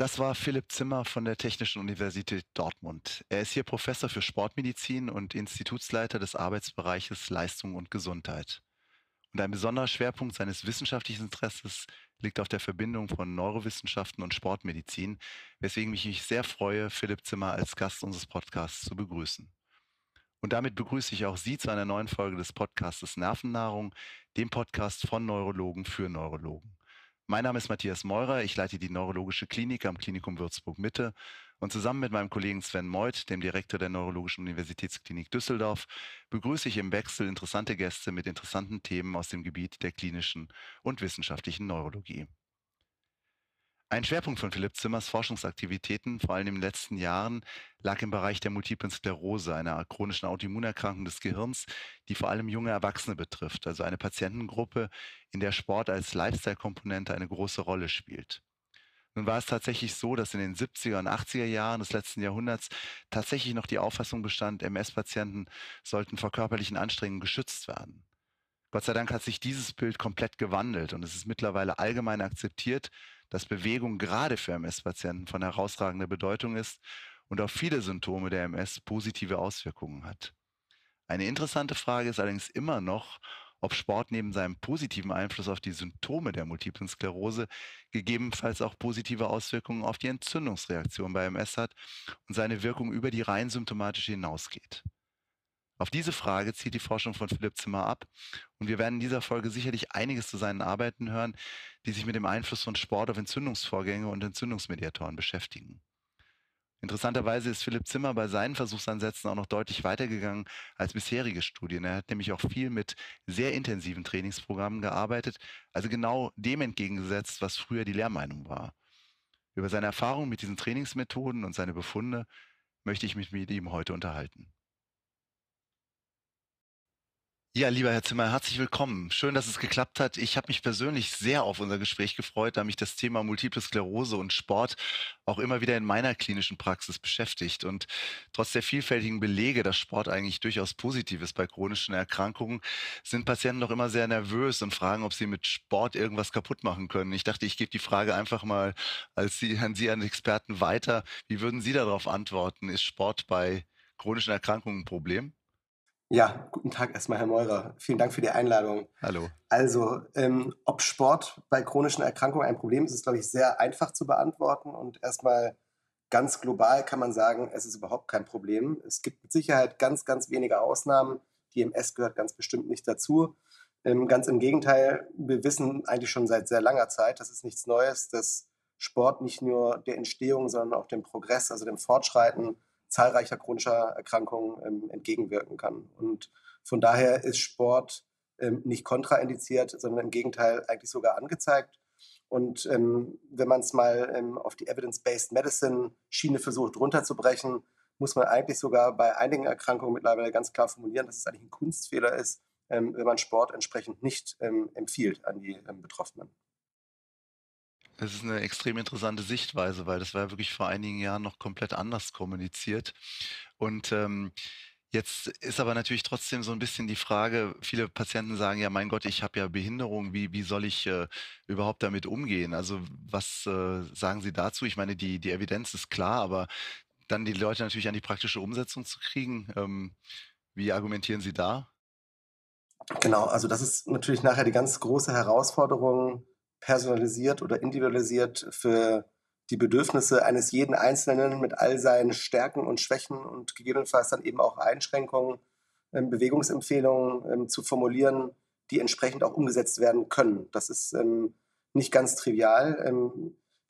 Das war Philipp Zimmer von der Technischen Universität Dortmund. Er ist hier Professor für Sportmedizin und Institutsleiter des Arbeitsbereiches Leistung und Gesundheit. Und ein besonderer Schwerpunkt seines wissenschaftlichen Interesses liegt auf der Verbindung von Neurowissenschaften und Sportmedizin, weswegen ich mich sehr freue, Philipp Zimmer als Gast unseres Podcasts zu begrüßen. Und damit begrüße ich auch Sie zu einer neuen Folge des Podcasts Nervennahrung, dem Podcast von Neurologen für Neurologen. Mein Name ist Matthias Meurer, ich leite die Neurologische Klinik am Klinikum Würzburg Mitte und zusammen mit meinem Kollegen Sven Meuth, dem Direktor der Neurologischen Universitätsklinik Düsseldorf, begrüße ich im Wechsel interessante Gäste mit interessanten Themen aus dem Gebiet der klinischen und wissenschaftlichen Neurologie. Ein Schwerpunkt von Philipp Zimmers Forschungsaktivitäten, vor allem in den letzten Jahren, lag im Bereich der multiplen Sklerose, einer chronischen Autoimmunerkrankung des Gehirns, die vor allem junge Erwachsene betrifft, also eine Patientengruppe, in der Sport als Lifestyle-Komponente eine große Rolle spielt. Nun war es tatsächlich so, dass in den 70er und 80er Jahren des letzten Jahrhunderts tatsächlich noch die Auffassung bestand, MS-Patienten sollten vor körperlichen Anstrengungen geschützt werden. Gott sei Dank hat sich dieses Bild komplett gewandelt und es ist mittlerweile allgemein akzeptiert, dass Bewegung gerade für MS-Patienten von herausragender Bedeutung ist und auf viele Symptome der MS positive Auswirkungen hat. Eine interessante Frage ist allerdings immer noch, ob Sport neben seinem positiven Einfluss auf die Symptome der multiplen Sklerose gegebenenfalls auch positive Auswirkungen auf die Entzündungsreaktion bei MS hat und seine Wirkung über die rein symptomatische hinausgeht. Auf diese Frage zielt die Forschung von Philipp Zimmer ab und wir werden in dieser Folge sicherlich einiges zu seinen Arbeiten hören, die sich mit dem Einfluss von Sport auf Entzündungsvorgänge und Entzündungsmediatoren beschäftigen. Interessanterweise ist Philipp Zimmer bei seinen Versuchsansätzen auch noch deutlich weitergegangen als bisherige Studien. Er hat nämlich auch viel mit sehr intensiven Trainingsprogrammen gearbeitet, also genau dem entgegengesetzt, was früher die Lehrmeinung war. Über seine Erfahrungen mit diesen Trainingsmethoden und seine Befunde möchte ich mich mit ihm heute unterhalten. Ja, lieber Herr Zimmer, herzlich willkommen. Schön, dass es geklappt hat. Ich habe mich persönlich sehr auf unser Gespräch gefreut, da mich das Thema Multiple Sklerose und Sport auch immer wieder in meiner klinischen Praxis beschäftigt. Und trotz der vielfältigen Belege, dass Sport eigentlich durchaus positiv ist bei chronischen Erkrankungen, sind Patienten noch immer sehr nervös und fragen, ob sie mit Sport irgendwas kaputt machen können. Ich dachte, ich gebe die Frage einfach mal als Sie, an Sie, an Experten weiter. Wie würden Sie darauf antworten? Ist Sport bei chronischen Erkrankungen ein Problem? Ja, guten Tag erstmal, Herr Meurer. Vielen Dank für die Einladung. Hallo. Also, ähm, ob Sport bei chronischen Erkrankungen ein Problem ist, ist, glaube ich, sehr einfach zu beantworten. Und erstmal ganz global kann man sagen, es ist überhaupt kein Problem. Es gibt mit Sicherheit ganz, ganz wenige Ausnahmen. Die MS gehört ganz bestimmt nicht dazu. Ähm, ganz im Gegenteil, wir wissen eigentlich schon seit sehr langer Zeit, das ist nichts Neues, dass Sport nicht nur der Entstehung, sondern auch dem Progress, also dem Fortschreiten zahlreicher chronischer Erkrankungen ähm, entgegenwirken kann. Und von daher ist Sport ähm, nicht kontraindiziert, sondern im Gegenteil eigentlich sogar angezeigt. Und ähm, wenn man es mal ähm, auf die Evidence-Based Medicine-Schiene versucht runterzubrechen, muss man eigentlich sogar bei einigen Erkrankungen mittlerweile ganz klar formulieren, dass es eigentlich ein Kunstfehler ist, ähm, wenn man Sport entsprechend nicht ähm, empfiehlt an die Betroffenen. Das ist eine extrem interessante Sichtweise, weil das war wirklich vor einigen Jahren noch komplett anders kommuniziert. Und ähm, Jetzt ist aber natürlich trotzdem so ein bisschen die Frage, viele Patienten sagen ja, mein Gott, ich habe ja Behinderung, wie, wie soll ich äh, überhaupt damit umgehen? Also was äh, sagen Sie dazu? Ich meine, die, die Evidenz ist klar, aber dann die Leute natürlich an die praktische Umsetzung zu kriegen, ähm, wie argumentieren Sie da? Genau, also das ist natürlich nachher die ganz große Herausforderung, personalisiert oder individualisiert für die Bedürfnisse eines jeden Einzelnen mit all seinen Stärken und Schwächen und gegebenenfalls dann eben auch Einschränkungen, ähm, Bewegungsempfehlungen ähm, zu formulieren, die entsprechend auch umgesetzt werden können. Das ist ähm, nicht ganz trivial.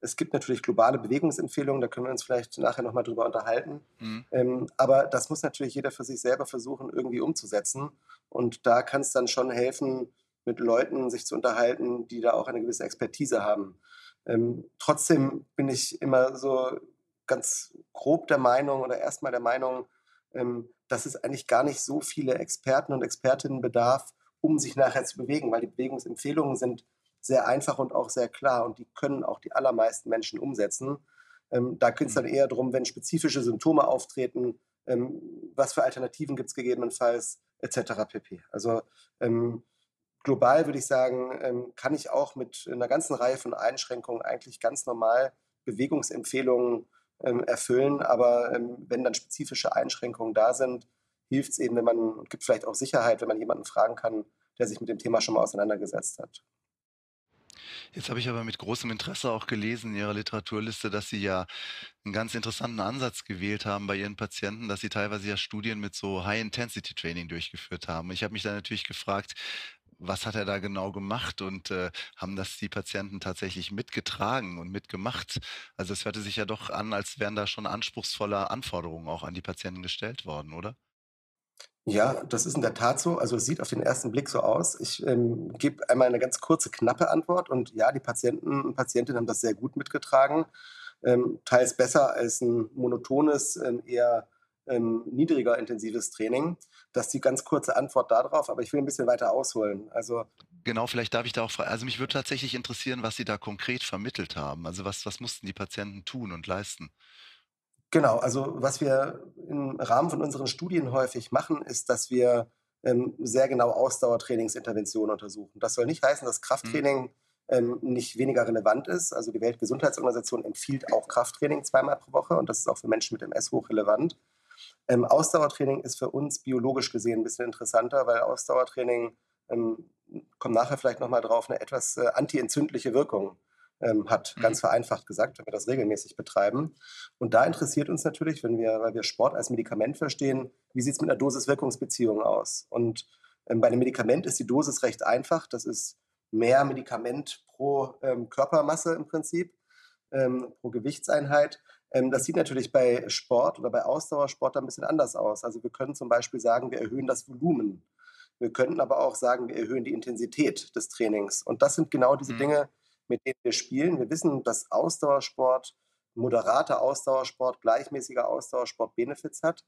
es gibt natürlich globale Bewegungsempfehlungen, da können wir uns vielleicht nachher nochmal drüber unterhalten. Mhm. aber das muss natürlich jeder für sich selber versuchen, irgendwie umzusetzen. Und da kann es dann schon helfen, mit Leuten sich zu unterhalten, die da auch eine gewisse Expertise haben. Ähm, trotzdem bin ich immer so ganz grob der Meinung oder erstmal der Meinung, ähm, dass es eigentlich gar nicht so viele Experten und Expertinnen bedarf, um sich nachher zu bewegen, weil die Bewegungsempfehlungen sind sehr einfach und auch sehr klar und die können auch die allermeisten Menschen umsetzen. Ähm, da geht es dann mhm. eher darum, wenn spezifische Symptome auftreten, ähm, was für Alternativen gibt es gegebenenfalls, etc. pp. Also ähm, global würde ich sagen, ähm, kann ich auch mit einer ganzen Reihe von Einschränkungen eigentlich ganz normal Bewegungsempfehlungen ähm, erfüllen. Aber ähm, wenn dann spezifische Einschränkungen da sind, hilft es eben, wenn man, gibt vielleicht auch Sicherheit, wenn man jemanden fragen kann, der sich mit dem Thema schon mal auseinandergesetzt hat. Jetzt habe ich aber mit großem Interesse auch gelesen in Ihrer Literaturliste, dass Sie ja einen ganz interessanten Ansatz gewählt haben bei Ihren Patienten, dass Sie teilweise ja Studien mit so High-Intensity-Training durchgeführt haben. Ich habe mich da natürlich gefragt, was hat er da genau gemacht und äh, haben das die Patienten tatsächlich mitgetragen und mitgemacht? Also es hörte sich ja doch an, als wären da schon anspruchsvolle Anforderungen auch an die Patienten gestellt worden, oder? Ja, das ist in der Tat so. Also es sieht auf den ersten Blick so aus. Ich ähm, gebe einmal eine ganz kurze, knappe Antwort. Und ja, die Patienten und Patientinnen haben das sehr gut mitgetragen. Ähm, teils besser als ein monotones, ähm, eher ähm, niedriger intensives Training. Das ist die ganz kurze Antwort darauf, aber ich will ein bisschen weiter ausholen. Also genau, vielleicht darf ich da auch fragen. Also mich würde tatsächlich interessieren, was Sie da konkret vermittelt haben. Also was, was mussten die Patienten tun und leisten? Genau, also was wir im Rahmen von unseren Studien häufig machen, ist, dass wir ähm, sehr genau Ausdauertrainingsinterventionen untersuchen. Das soll nicht heißen, dass. Krafttraining mhm. ähm, nicht weniger relevant ist. Also die Weltgesundheitsorganisation empfiehlt auch Krafttraining zweimal pro Woche und das ist auch für Menschen mit MS hochrelevant. Ähm, Ausdauertraining ist für uns biologisch gesehen ein bisschen interessanter, weil Ausdauertraining, ähm, kommt nachher vielleicht nochmal drauf, eine etwas äh, antientzündliche Wirkung ähm, hat, mhm. ganz vereinfacht gesagt, wenn wir das regelmäßig betreiben. Und da interessiert uns natürlich, wenn wir, weil wir Sport als Medikament verstehen, wie sieht es mit einer Dosis-Wirkungsbeziehung aus? Und ähm, bei einem Medikament ist die Dosis recht einfach. Das ist mehr Medikament pro ähm, Körpermasse im Prinzip, ähm, pro Gewichtseinheit. Ähm, das sieht natürlich bei Sport oder bei Ausdauersport ein bisschen anders aus. Also wir können zum Beispiel sagen, wir erhöhen das Volumen. Wir könnten aber auch sagen, wir erhöhen die Intensität des Trainings. Und das sind genau diese mhm. Dinge, mit denen wir spielen. Wir wissen, dass Ausdauersport, moderater Ausdauersport, gleichmäßiger Ausdauersport Benefits hat.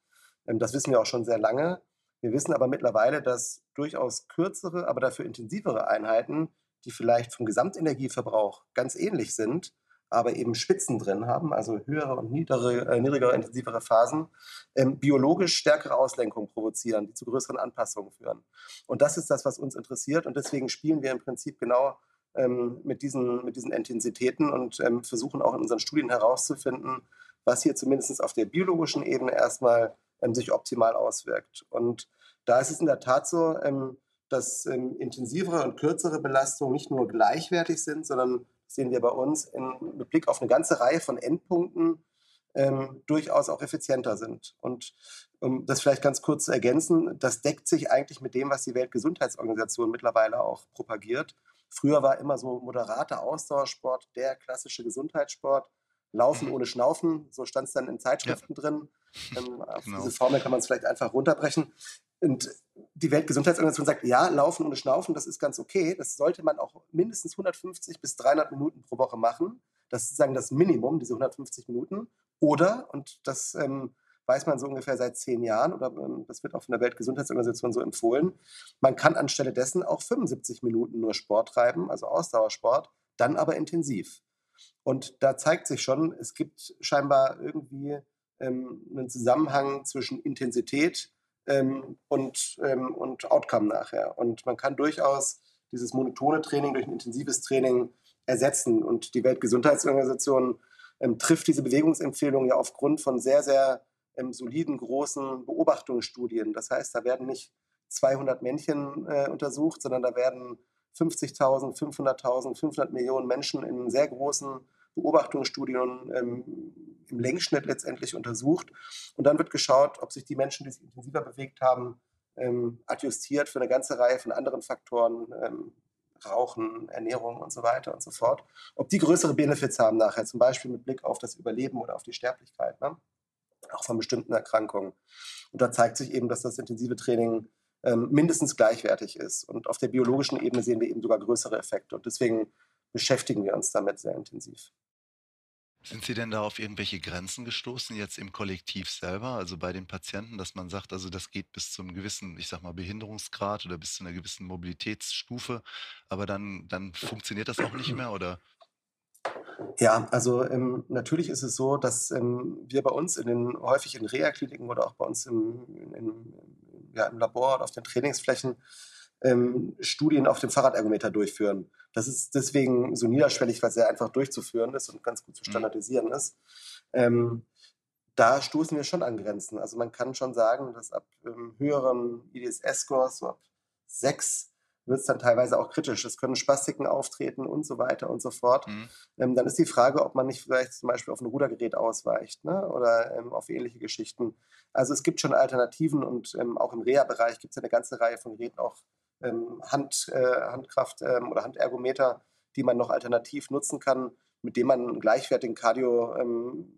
Ähm, das wissen wir auch schon sehr lange. Wir wissen aber mittlerweile, dass durchaus kürzere, aber dafür intensivere Einheiten, die vielleicht vom Gesamtenergieverbrauch ganz ähnlich sind, aber eben Spitzen drin haben, also höhere und niedrigere, äh, niedrigere intensivere Phasen, ähm, biologisch stärkere Auslenkungen provozieren, die zu größeren Anpassungen führen. Und das ist das, was uns interessiert. Und deswegen spielen wir im Prinzip genau ähm, mit, diesen, mit diesen Intensitäten und ähm, versuchen auch in unseren Studien herauszufinden, was hier zumindest auf der biologischen Ebene erstmal ähm, sich optimal auswirkt. Und da ist es in der Tat so, ähm, dass ähm, intensivere und kürzere Belastungen nicht nur gleichwertig sind, sondern sehen wir bei uns in, mit Blick auf eine ganze Reihe von Endpunkten ähm, durchaus auch effizienter sind. Und um das vielleicht ganz kurz zu ergänzen, das deckt sich eigentlich mit dem, was die Weltgesundheitsorganisation mittlerweile auch propagiert. Früher war immer so moderater Ausdauersport der klassische Gesundheitssport. Laufen mhm. ohne Schnaufen, so stand es dann in Zeitschriften ja. drin. Ähm, auf genau. diese Formel kann man es vielleicht einfach runterbrechen. Und die Weltgesundheitsorganisation sagt, ja, Laufen ohne Schnaufen, das ist ganz okay. Das sollte man auch mindestens 150 bis 300 Minuten pro Woche machen. Das ist sozusagen das Minimum, diese 150 Minuten. Oder, und das ähm, weiß man so ungefähr seit zehn Jahren oder ähm, das wird auch von der Weltgesundheitsorganisation so empfohlen. Man kann anstelle dessen auch 75 Minuten nur Sport treiben, also Ausdauersport, dann aber intensiv. Und da zeigt sich schon, es gibt scheinbar irgendwie ähm, einen Zusammenhang zwischen Intensität ähm, und, ähm, und Outcome nachher. Und man kann durchaus dieses monotone Training durch ein intensives Training ersetzen. Und die Weltgesundheitsorganisation ähm, trifft diese Bewegungsempfehlung ja aufgrund von sehr, sehr ähm, soliden, großen Beobachtungsstudien. Das heißt, da werden nicht 200 Männchen äh, untersucht, sondern da werden 50.000, 500.000, 500 Millionen Menschen in sehr großen Beobachtungsstudien ähm, im Längsschnitt letztendlich untersucht. Und dann wird geschaut, ob sich die Menschen, die sich intensiver bewegt haben, ähm, adjustiert für eine ganze Reihe von anderen Faktoren, ähm, Rauchen, Ernährung und so weiter und so fort, ob die größere Benefits haben nachher, zum Beispiel mit Blick auf das Überleben oder auf die Sterblichkeit. Ne? auch von bestimmten Erkrankungen. Und da zeigt sich eben, dass das intensive Training ähm, mindestens gleichwertig ist. Und auf der biologischen Ebene sehen wir eben sogar größere Effekte. Und deswegen beschäftigen wir uns damit sehr intensiv. Sind Sie denn da auf irgendwelche Grenzen gestoßen, jetzt im Kollektiv selber, also bei den Patienten, dass man sagt, also das geht bis zu einem gewissen, ich sag mal, Behinderungsgrad oder bis zu einer gewissen Mobilitätsstufe, aber dann, dann funktioniert das auch nicht mehr oder ja, also ähm, natürlich ist es so, dass ähm, wir bei uns in den häufig in Reha-Kliniken oder auch bei uns im, in, ja, im Labor oder auf den Trainingsflächen ähm, Studien auf dem Fahrradergometer durchführen. Das ist deswegen so niederschwellig, weil es sehr einfach durchzuführen ist und ganz gut zu mhm. standardisieren mhm. ist. Ähm, da stoßen wir schon an Grenzen. Also man kann schon sagen, dass ab ähm, höheren IDSS-Scores, so ab sechs, wird es dann teilweise auch kritisch. Es können Spastiken auftreten und so weiter und so fort. Mhm. Ähm, dann ist die Frage, ob man nicht vielleicht zum Beispiel auf ein Rudergerät ausweicht ne? oder ähm, auf ähnliche Geschichten. Also es gibt schon Alternativen und ähm, auch im Reha-Bereich gibt es eine ganze Reihe von Geräten, auch Hand, äh, Handkraft ähm, oder Handergometer, die man noch alternativ nutzen kann, mit dem man einen gleichwertigen Cardio ähm,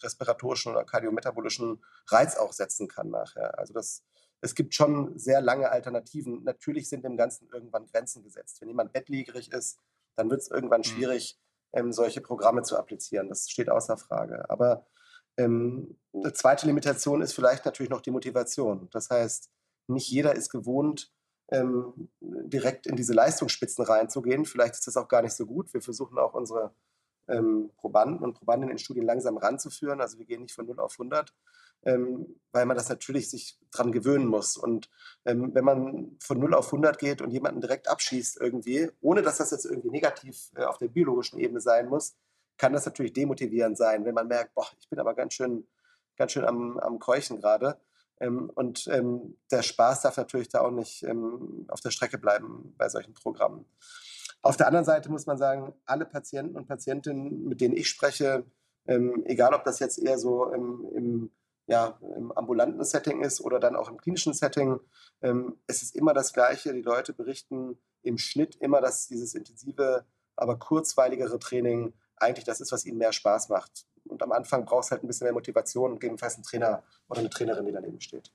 respiratorischen oder kardiometabolischen Reiz auch setzen kann nachher. Also das es gibt schon sehr lange Alternativen. Natürlich sind dem Ganzen irgendwann Grenzen gesetzt. Wenn jemand bettlägerig ist, dann wird es irgendwann mhm. schwierig, ähm, solche Programme zu applizieren. Das steht außer Frage. Aber ähm, eine zweite Limitation ist vielleicht natürlich noch die Motivation. Das heißt, nicht jeder ist gewohnt, ähm, direkt in diese Leistungsspitzen reinzugehen. Vielleicht ist das auch gar nicht so gut. Wir versuchen auch unsere ähm, Probanden und Probandinnen in Studien langsam ranzuführen. Also wir gehen nicht von 0 auf 100, ähm, weil man das natürlich sich dran gewöhnen muss. Und ähm, wenn man von 0 auf 100 geht und jemanden direkt abschießt irgendwie, ohne dass das jetzt irgendwie negativ äh, auf der biologischen Ebene sein muss, kann das natürlich demotivierend sein, wenn man merkt, boah, ich bin aber ganz schön, ganz schön am, am Keuchen gerade. Ähm, und ähm, der Spaß darf natürlich da auch nicht ähm, auf der Strecke bleiben bei solchen Programmen. Auf der anderen Seite muss man sagen, alle Patienten und Patientinnen, mit denen ich spreche, ähm, egal ob das jetzt eher so im, im, ja, im ambulanten Setting ist oder dann auch im klinischen Setting, ähm, es ist immer das Gleiche. Die Leute berichten im Schnitt immer, dass dieses intensive, aber kurzweiligere Training eigentlich das ist, was ihnen mehr Spaß macht. Und am Anfang braucht es halt ein bisschen mehr Motivation und gegebenenfalls einen Trainer oder eine Trainerin, die daneben steht.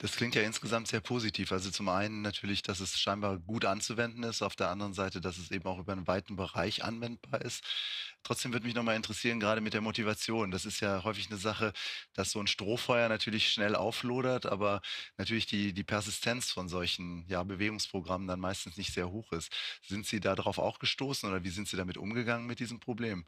Das klingt ja insgesamt sehr positiv. Also zum einen natürlich, dass es scheinbar gut anzuwenden ist, auf der anderen Seite, dass es eben auch über einen weiten Bereich anwendbar ist. Trotzdem würde mich nochmal interessieren, gerade mit der Motivation. Das ist ja häufig eine Sache, dass so ein Strohfeuer natürlich schnell auflodert, aber natürlich die, die Persistenz von solchen ja, Bewegungsprogrammen dann meistens nicht sehr hoch ist. Sind Sie darauf auch gestoßen oder wie sind Sie damit umgegangen mit diesem Problem?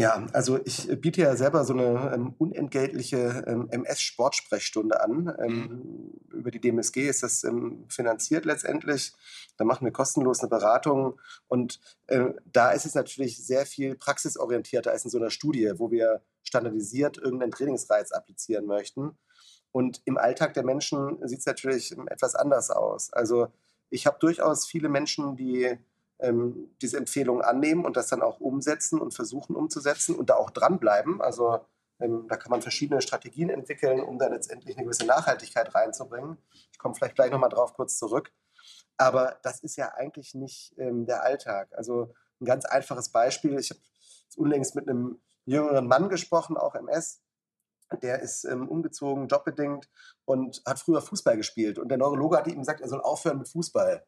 Ja, also ich biete ja selber so eine ähm, unentgeltliche ähm, MS-Sportsprechstunde an. Ähm, mhm. Über die DMSG ist das ähm, finanziert letztendlich. Da machen wir kostenlos eine Beratung. Und äh, da ist es natürlich sehr viel praxisorientierter als in so einer Studie, wo wir standardisiert irgendeinen Trainingsreiz applizieren möchten. Und im Alltag der Menschen sieht es natürlich ähm, etwas anders aus. Also ich habe durchaus viele Menschen, die ähm, diese Empfehlungen annehmen und das dann auch umsetzen und versuchen umzusetzen und da auch dranbleiben. Also ähm, da kann man verschiedene Strategien entwickeln, um da letztendlich eine gewisse Nachhaltigkeit reinzubringen. Ich komme vielleicht gleich nochmal drauf kurz zurück. Aber das ist ja eigentlich nicht ähm, der Alltag. Also ein ganz einfaches Beispiel. Ich habe unlängst mit einem jüngeren Mann gesprochen, auch MS. Der ist ähm, umgezogen, jobbedingt und hat früher Fußball gespielt. Und der Neurologe hat ihm gesagt, er soll aufhören mit Fußball.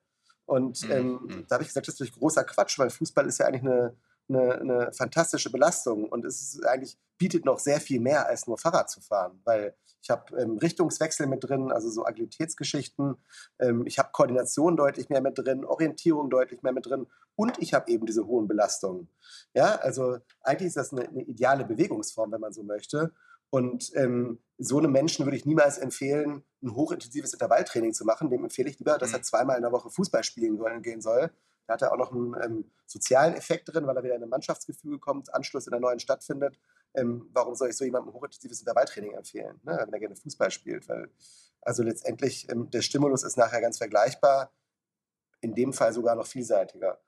Und mhm, ähm, mhm. da habe ich gesagt, das ist natürlich großer Quatsch, weil Fußball ist ja eigentlich eine, eine, eine, fantastische Belastung und es ist eigentlich bietet noch sehr viel mehr als nur Fahrrad zu fahren, weil ich habe ähm, Richtungswechsel mit drin, also so Agilitätsgeschichten. Ähm, ich habe Koordination deutlich mehr mit drin, Orientierung deutlich mehr mit drin und ich habe eben diese hohen Belastungen. Ja, also eigentlich ist das eine, eine ideale Bewegungsform, wenn man so möchte. Und ähm, so einem Menschen würde ich niemals empfehlen, ein hochintensives Intervalltraining zu machen. Dem empfehle ich lieber, dass er mhm. zweimal in der Woche Fußball spielen gehen soll. Da hat er auch noch einen ähm, sozialen Effekt drin, weil er wieder in ein Mannschaftsgefüge kommt, Anschluss in der neuen Stadt findet. Ähm, warum soll ich so jemandem ein hochintensives Intervalltraining empfehlen, ne, wenn er gerne Fußball spielt? Weil, also letztendlich, ähm, der Stimulus ist nachher ganz vergleichbar, in dem Fall sogar noch vielseitiger.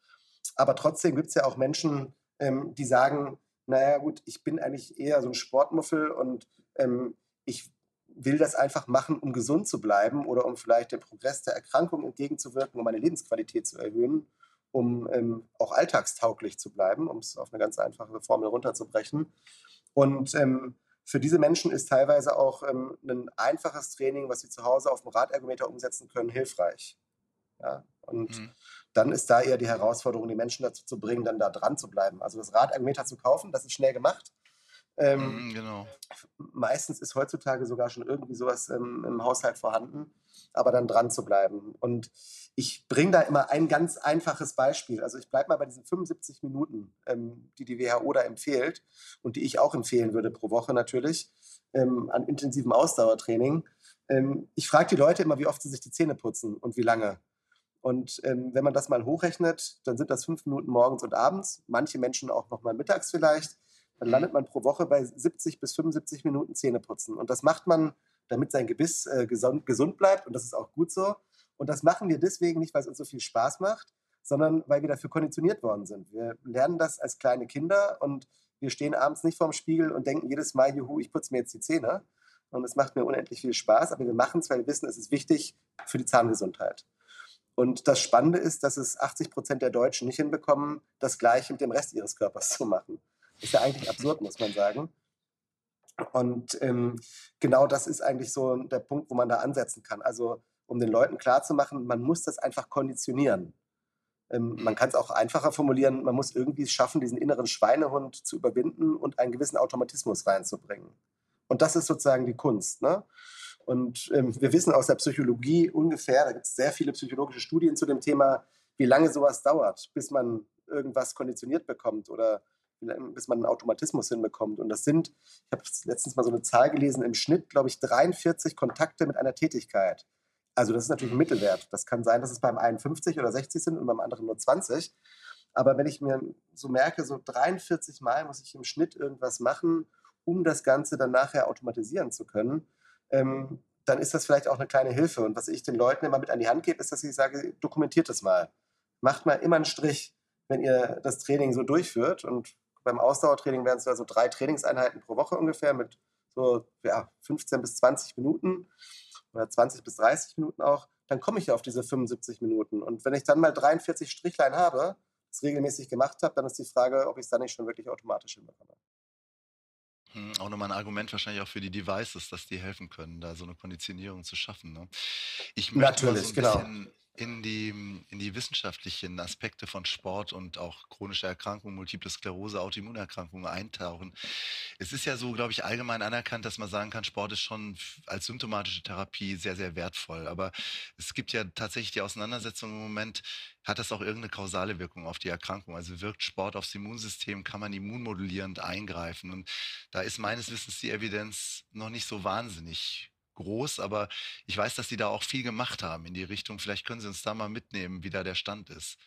Aber trotzdem gibt es ja auch Menschen, ähm, die sagen, naja gut, ich bin eigentlich eher so ein Sportmuffel und ähm, ich will das einfach machen, um gesund zu bleiben oder um vielleicht dem Progress der Erkrankung entgegenzuwirken, um meine Lebensqualität zu erhöhen, um ähm, auch alltagstauglich zu bleiben, um es auf eine ganz einfache Formel runterzubrechen. Und ähm, für diese Menschen ist teilweise auch ähm, ein einfaches Training, was sie zu Hause auf dem Radergometer umsetzen können, hilfreich. Ja? Und mhm. Dann ist da eher die Herausforderung, die Menschen dazu zu bringen, dann da dran zu bleiben. Also das Radergometer zu kaufen, das ist schnell gemacht. Ähm, mhm, genau. Meistens ist heutzutage sogar schon irgendwie sowas ähm, im Haushalt vorhanden, aber dann dran zu bleiben. Und ich bringe da immer ein ganz einfaches Beispiel. Also ich bleibe mal bei diesen 75 Minuten, ähm, die die WHO da empfiehlt und die ich auch empfehlen würde pro Woche natürlich ähm, an intensivem Ausdauertraining. Ähm, ich frage die Leute immer, wie oft sie sich die Zähne putzen und wie lange. Und ähm, wenn man das mal hochrechnet, dann sind das fünf Minuten morgens und abends, manche Menschen auch noch mal mittags vielleicht. Dann mhm. landet man pro Woche bei 70 bis 75 Minuten Zähneputzen. Und das macht man, damit sein Gebiss äh, gesund, gesund bleibt. Und das ist auch gut so. Und das machen wir deswegen nicht, weil es uns so viel Spaß macht, sondern weil wir dafür konditioniert worden sind. Wir lernen das als kleine Kinder und wir stehen abends nicht vorm Spiegel und denken jedes Mal, juhu, ich putze mir jetzt die Zähne. Und es macht mir unendlich viel Spaß, aber wir machen es, weil wir wissen, es ist wichtig für die Zahngesundheit. Und das Spannende ist, dass es 80 Prozent der Deutschen nicht hinbekommen, das Gleiche mit dem Rest ihres Körpers zu machen. Ist ja eigentlich absurd, muss man sagen. Und ähm, genau das ist eigentlich so der Punkt, wo man da ansetzen kann. Also, um den Leuten klarzumachen, man muss das einfach konditionieren. Ähm, man kann es auch einfacher formulieren, man muss irgendwie schaffen, diesen inneren Schweinehund zu überwinden und einen gewissen Automatismus reinzubringen. Und das ist sozusagen die Kunst. Ne? Und ähm, wir wissen aus der Psychologie ungefähr, da gibt es sehr viele psychologische Studien zu dem Thema, wie lange sowas dauert, bis man irgendwas konditioniert bekommt oder bis man einen Automatismus hinbekommt. Und das sind, ich habe letztens mal so eine Zahl gelesen, im Schnitt, glaube ich, 43 Kontakte mit einer Tätigkeit. Also das ist natürlich ein Mittelwert. Das kann sein, dass es beim einen 50 oder 60 sind und beim anderen nur 20. Aber wenn ich mir so merke, so 43 Mal muss ich im Schnitt irgendwas machen, um das Ganze dann nachher automatisieren zu können, ähm, dann ist das vielleicht auch eine kleine Hilfe. Und was ich den Leuten immer mit an die Hand gebe, ist, dass ich sage, dokumentiert es mal. Macht mal immer einen Strich, wenn ihr das Training so durchführt. Und beim Ausdauertraining wären es also drei Trainingseinheiten pro Woche ungefähr mit so ja, 15 bis 20 Minuten oder 20 bis 30 Minuten auch. Dann komme ich ja auf diese 75 Minuten. Und wenn ich dann mal 43 Strichlein habe, das regelmäßig gemacht habe, dann ist die Frage, ob ich es dann nicht schon wirklich automatisch hinbekomme. Hm, auch nochmal ein Argument wahrscheinlich auch für die Devices, dass die helfen können, da so eine Konditionierung zu schaffen. Ne? Ich möchte mal so ein genau. bisschen in die, in die wissenschaftlichen Aspekte von Sport und auch chronische Erkrankungen, Multiple Sklerose, Autoimmunerkrankungen eintauchen. Es ist ja so, glaube ich, allgemein anerkannt, dass man sagen kann, Sport ist schon als symptomatische Therapie sehr, sehr wertvoll. Aber es gibt ja tatsächlich die Auseinandersetzung im Moment, hat das auch irgendeine kausale Wirkung auf die Erkrankung? Also wirkt Sport aufs Immunsystem, kann man immunmodulierend eingreifen? Und da ist meines Wissens die Evidenz noch nicht so wahnsinnig groß, aber ich weiß, dass Sie da auch viel gemacht haben in die Richtung. Vielleicht können Sie uns da mal mitnehmen, wie da der Stand ist.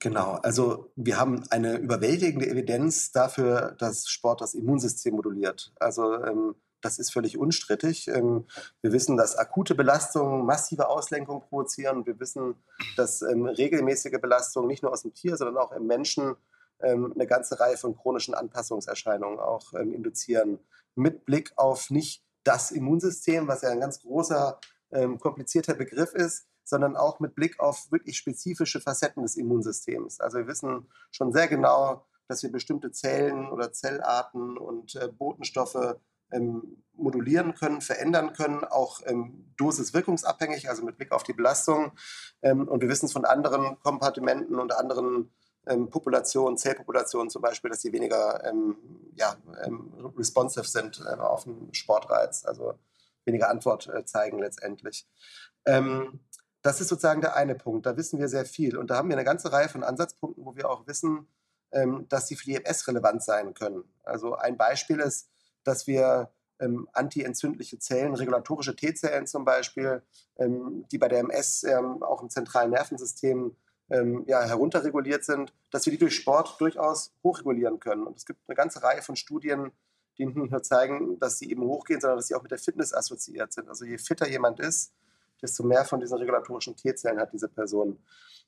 Genau, also wir haben eine überwältigende Evidenz dafür, dass Sport das Immunsystem moduliert. Also ähm, das ist völlig unstrittig. Ähm, wir wissen, dass akute Belastungen massive Auslenkung provozieren. Wir wissen, dass ähm, regelmäßige Belastungen nicht nur aus dem Tier, sondern auch im Menschen ähm, eine ganze Reihe von chronischen Anpassungserscheinungen auch ähm, induzieren. Mit Blick auf nicht das Immunsystem, was ja ein ganz großer, ähm, komplizierter Begriff ist, sondern auch mit Blick auf wirklich spezifische Facetten des Immunsystems. Also wir wissen schon sehr genau, dass wir bestimmte Zellen oder Zellarten und äh, Botenstoffe ähm, modulieren können, verändern können, auch ähm, dosiswirkungsabhängig, also mit Blick auf die Belastung. Ähm, und wir wissen es von anderen Kompartimenten und anderen ähm, Populationen, Zellpopulationen zum Beispiel, dass sie weniger ähm, ja, ähm, responsive sind äh, auf einen Sportreiz, also weniger Antwort äh, zeigen letztendlich. Ähm, das ist sozusagen der eine Punkt. Da wissen wir sehr viel. Und da haben wir eine ganze Reihe von Ansatzpunkten, wo wir auch wissen, ähm, dass sie für die MS relevant sein können. Also ein Beispiel ist, dass wir ähm, antientzündliche Zellen, regulatorische T-Zellen zum Beispiel, ähm, die bei der MS ähm, auch im zentralen Nervensystem ähm, ja, herunterreguliert sind, dass wir die durch Sport durchaus hochregulieren können. Und es gibt eine ganze Reihe von Studien, die nicht nur zeigen, dass sie eben hochgehen, sondern dass sie auch mit der Fitness assoziiert sind. Also je fitter jemand ist, desto mehr von diesen regulatorischen T-Zellen hat diese Person.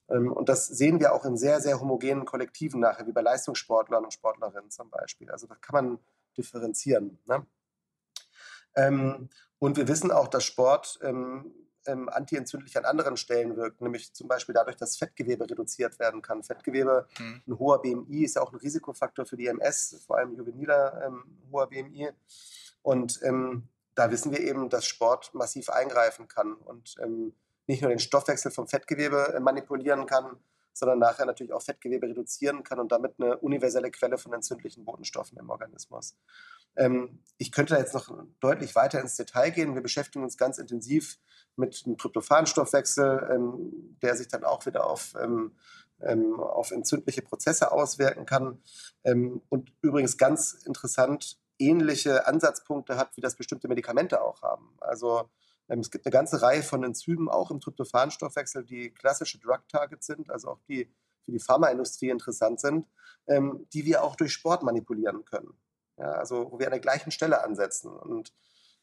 Ähm, und das sehen wir auch in sehr, sehr homogenen Kollektiven nachher, wie bei Leistungssportlern und Sportlerinnen zum Beispiel. Also da kann man differenzieren. Ne? Ähm, und wir wissen auch, dass Sport ähm, ähm, antientzündlich an anderen Stellen wirkt, nämlich zum Beispiel dadurch, dass Fettgewebe reduziert werden kann. Fettgewebe, mhm. ein hoher BMI ist ja auch ein Risikofaktor für die MS, vor allem juveniler ähm, hoher BMI. Und ähm, da wissen wir eben, dass Sport massiv eingreifen kann und ähm, nicht nur den Stoffwechsel vom Fettgewebe äh, manipulieren kann, sondern nachher natürlich auch Fettgewebe reduzieren kann und damit eine universelle Quelle von entzündlichen Botenstoffen im Organismus. Ähm, ich könnte da jetzt noch deutlich weiter ins Detail gehen. Wir beschäftigen uns ganz intensiv mit einem Tryptophanstoffwechsel, ähm, der sich dann auch wieder auf, ähm, ähm, auf entzündliche Prozesse auswirken kann. Ähm, und übrigens ganz interessant ähnliche Ansatzpunkte hat, wie das bestimmte Medikamente auch haben. Also es gibt eine ganze Reihe von Enzymen, auch im Tryptophanstoffwechsel, die klassische Drug-Targets sind, also auch die für die Pharmaindustrie interessant sind, ähm, die wir auch durch Sport manipulieren können. Ja, also wo wir an der gleichen Stelle ansetzen. Und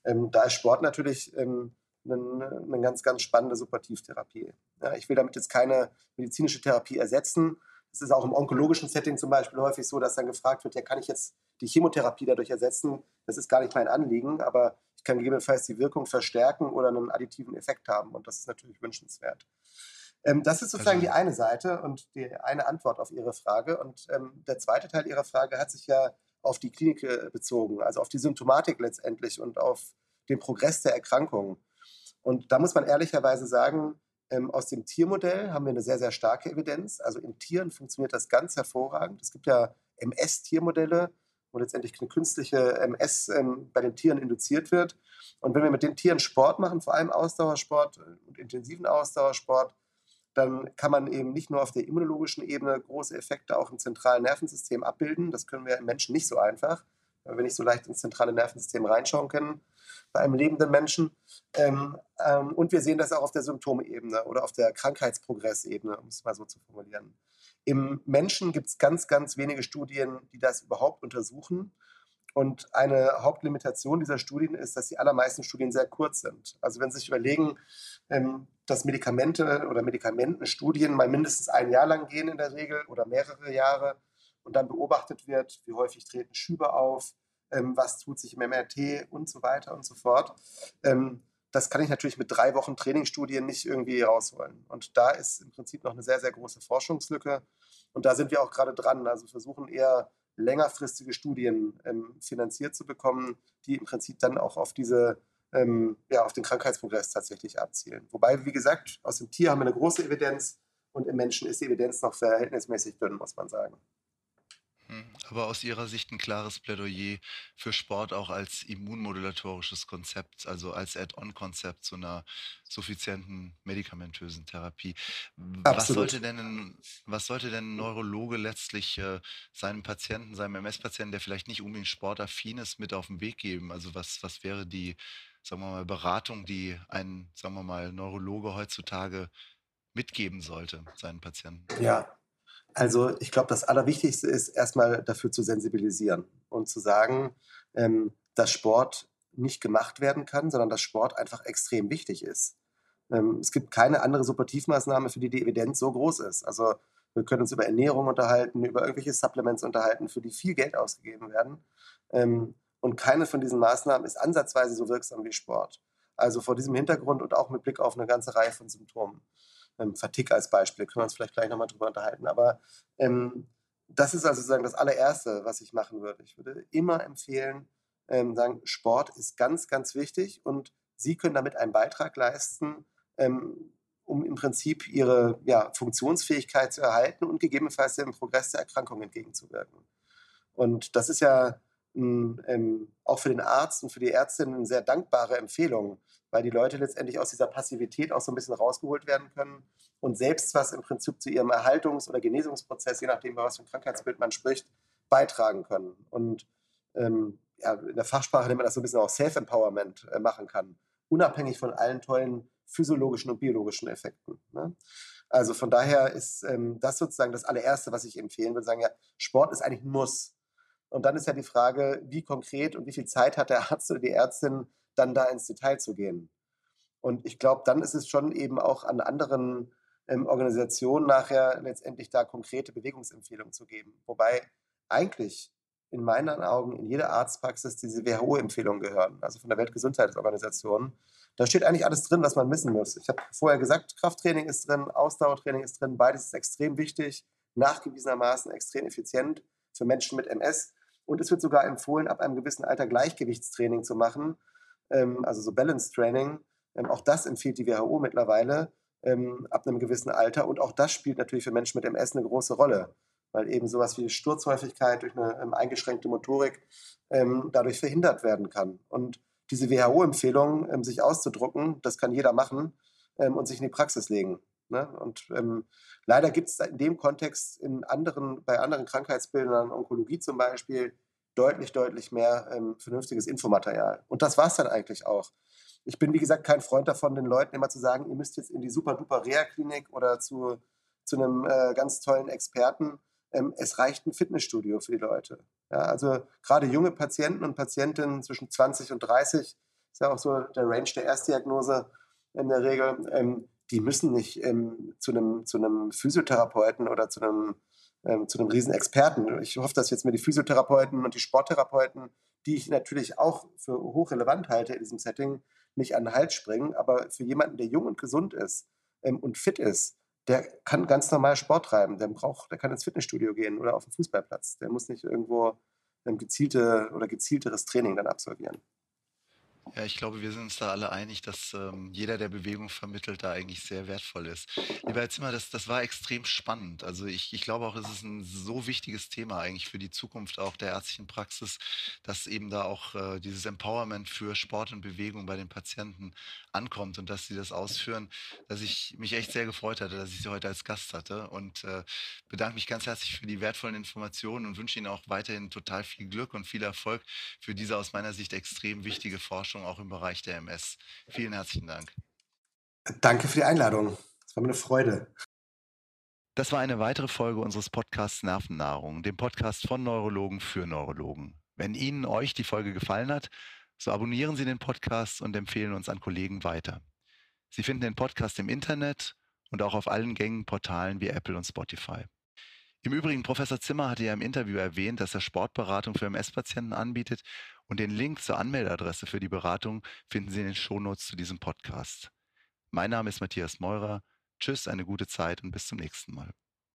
ähm, da ist Sport natürlich ähm, eine, eine, ganz, ganz spannende Supportivtherapie. Ja, ich will damit jetzt keine medizinische Therapie ersetzen. Es ist auch im onkologischen Setting zum Beispiel häufig so, dass dann gefragt wird, ja, kann ich jetzt die Chemotherapie dadurch ersetzen? Das ist gar nicht mein Anliegen, aber ich kann gegebenenfalls die Wirkung verstärken oder einen additiven Effekt haben und das ist natürlich wünschenswert. Ähm, das ist sozusagen also, die eine Seite und die eine Antwort auf Ihre Frage. Und ähm, der zweite Teil Ihrer Frage hat sich ja auf die Klinik äh, bezogen, also auf die Symptomatik letztendlich und auf den Progress der Erkrankung. Und da muss man ehrlicherweise sagen, ähm, aus dem Tiermodell haben wir eine sehr, sehr starke Evidenz. Also in Tieren funktioniert das ganz hervorragend. Es gibt ja MS-Tiermodelle, wo letztendlich eine künstliche MS ähm, bei den Tieren induziert wird. Und wenn wir mit den Tieren Sport machen, vor allem Ausdauersport und intensiven Ausdauersport, dann kann man eben nicht nur auf der immunologischen Ebene große Effekte auch im zentralen Nervensystem abbilden. Das können wir im Menschen nicht so einfach, weil wir nicht so leicht ins zentrale Nervensystem reinschauen können bei einem lebenden Menschen. Ähm, ähm, und wir sehen das auch auf der Symptomebene oder auf der Krankheitsprogressebene, um es mal so zu formulieren. Im Menschen gibt es ganz, ganz wenige Studien, die das überhaupt untersuchen. Und eine Hauptlimitation dieser Studien ist, dass die allermeisten Studien sehr kurz sind. Also wenn Sie sich überlegen, ähm, dass Medikamente oder Medikamentenstudien mal mindestens ein Jahr lang gehen in der Regel oder mehrere Jahre und dann beobachtet wird, wie häufig treten Schübe auf, ähm, was tut sich im MRT und so weiter und so fort. Das kann ich natürlich mit drei Wochen Trainingsstudien nicht irgendwie rausholen. Und da ist im Prinzip noch eine sehr, sehr große Forschungslücke. Und da sind wir auch gerade dran. Also versuchen eher längerfristige Studien ähm, finanziert zu bekommen, die im Prinzip dann auch auf diese ähm, ja, auf den Krankheitsprogress tatsächlich abzielen. Wobei, wie gesagt, aus dem Tier haben wir eine große Evidenz und im Menschen ist die Evidenz noch verhältnismäßig dünn, muss man sagen. Hm, aber aus Ihrer Sicht ein klares Plädoyer für Sport auch als immunmodulatorisches Konzept, also als Add-on-Konzept zu einer suffizienten medikamentösen Therapie. Was sollte denn ein, was sollte denn ein Neurologe letztlich äh, seinem Patienten, seinem MS-Patienten, der vielleicht nicht unbedingt sportaffin ist, mit auf den Weg geben? Also was, was wäre die, sagen wir mal, Beratung, die ein, sagen wir mal, Neurologe heutzutage mitgeben sollte, seinen Patienten? Ja, also ich glaube, das Allerwichtigste ist erstmal dafür zu sensibilisieren und zu sagen, ähm, dass Sport nicht gemacht werden kann, sondern dass Sport einfach extrem wichtig ist. Ähm, es gibt keine andere Supportivmaßnahme, für die die Evidenz so groß ist. Also wir können uns über Ernährung unterhalten, über irgendwelche Supplements unterhalten, für die viel Geld ausgegeben werden. Ähm, und keine von diesen Maßnahmen ist ansatzweise so wirksam wie Sport. Also vor diesem Hintergrund und auch mit Blick auf eine ganze Reihe von Symptomen ähm, Fatigue als Beispiel, können wir uns vielleicht gleich nochmal drüber unterhalten. Aber ähm, das ist also sozusagen das allererste, was ich machen würde. Ich würde immer empfehlen, ähm, sagen, Sport ist ganz, ganz wichtig und Sie können damit einen Beitrag leisten, ähm, um im Prinzip Ihre ja, Funktionsfähigkeit zu erhalten und gegebenenfalls dem Progress der Erkrankung entgegenzuwirken. Und das ist ja ähm, auch für den Arzt und für die Ärztin eine sehr dankbare Empfehlung, weil die Leute letztendlich aus dieser Passivität auch so ein bisschen rausgeholt werden können und selbst was im Prinzip zu ihrem Erhaltungs- oder Genesungsprozess, je nachdem, was für ein Krankheitsbild man spricht, beitragen können. Und ähm, ja, in der Fachsprache nennt man das so ein bisschen auch Self-Empowerment äh, machen kann, unabhängig von allen tollen physiologischen und biologischen Effekten. Ne? Also von daher ist ähm, das sozusagen das allererste, was ich empfehlen würde, sagen ja, Sport ist eigentlich ein Muss. Und dann ist ja die Frage, wie konkret und wie viel Zeit hat der Arzt oder die Ärztin, dann da ins Detail zu gehen. Und ich glaube, dann ist es schon eben auch an anderen ähm, Organisationen nachher letztendlich da konkrete Bewegungsempfehlungen zu geben. Wobei eigentlich in meinen Augen in jeder Arztpraxis diese WHO-Empfehlungen gehören, also von der Weltgesundheitsorganisation. Da steht eigentlich alles drin, was man wissen muss. Ich habe vorher gesagt, Krafttraining ist drin, Ausdauertraining ist drin, beides ist extrem wichtig, nachgewiesenermaßen extrem effizient für Menschen mit MS. Und es wird sogar empfohlen, ab einem gewissen Alter Gleichgewichtstraining zu machen, ähm, also so Balance Training. Ähm, auch das empfiehlt die WHO mittlerweile ähm, ab einem gewissen Alter. Und auch das spielt natürlich für Menschen mit MS eine große Rolle, weil eben sowas wie Sturzhäufigkeit durch eine ähm, eingeschränkte Motorik ähm, dadurch verhindert werden kann. Und diese WHO-Empfehlung, ähm, sich auszudrucken, das kann jeder machen und sich in die Praxis legen. Ne? Und ähm, leider gibt es in dem Kontext in anderen, bei anderen Krankheitsbildern, Onkologie zum Beispiel, deutlich, deutlich mehr ähm, vernünftiges Infomaterial. Und das war es dann eigentlich auch. Ich bin, wie gesagt, kein Freund davon, den Leuten immer zu sagen, ihr müsst jetzt in die super-duper Reha-Klinik oder zu, zu einem äh, ganz tollen Experten. Ähm, es reicht ein Fitnessstudio für die Leute. Ja, also gerade junge Patienten und Patientinnen zwischen 20 und 30, ist ja auch so der Range der Erstdiagnose in der Regel, ähm, die müssen nicht ähm, zu, einem, zu einem Physiotherapeuten oder zu einem, ähm, zu einem Riesenexperten. Ich hoffe, dass jetzt mir die Physiotherapeuten und die Sporttherapeuten, die ich natürlich auch für hochrelevant halte in diesem Setting, nicht an den Hals springen. Aber für jemanden, der jung und gesund ist ähm, und fit ist, der kann ganz normal Sport treiben. Der braucht, der kann ins Fitnessstudio gehen oder auf den Fußballplatz. Der muss nicht irgendwo ein gezielte oder gezielteres Training dann absolvieren. Ja, ich glaube, wir sind uns da alle einig, dass ähm, jeder, der Bewegung vermittelt, da eigentlich sehr wertvoll ist. Lieber Herr Zimmer, das, das war extrem spannend. Also ich, ich glaube auch, es ist ein so wichtiges Thema eigentlich für die Zukunft auch der ärztlichen Praxis, dass eben da auch äh, dieses Empowerment für Sport und Bewegung bei den Patienten ankommt und dass sie das ausführen, dass ich mich echt sehr gefreut hatte, dass ich Sie heute als Gast hatte und äh, bedanke mich ganz herzlich für die wertvollen Informationen und wünsche Ihnen auch weiterhin total viel Glück und viel Erfolg für diese aus meiner Sicht extrem wichtige Forschung Forschung auch im Bereich der MS. Vielen herzlichen Dank. Danke für die Einladung. Es war mir eine Freude. Das war eine weitere Folge unseres Podcasts Nervennahrung, dem Podcast von Neurologen für Neurologen. Wenn Ihnen euch die Folge gefallen hat, so abonnieren Sie den Podcast und empfehlen uns an Kollegen weiter. Sie finden den Podcast im Internet und auch auf allen gängigen Portalen wie Apple und Spotify. Im Übrigen, Professor Zimmer hatte ja im Interview erwähnt, dass er Sportberatung für MS-Patienten anbietet und den Link zur Anmeldeadresse für die Beratung finden Sie in den Shownotes zu diesem Podcast. Mein Name ist Matthias Meurer. Tschüss, eine gute Zeit und bis zum nächsten Mal.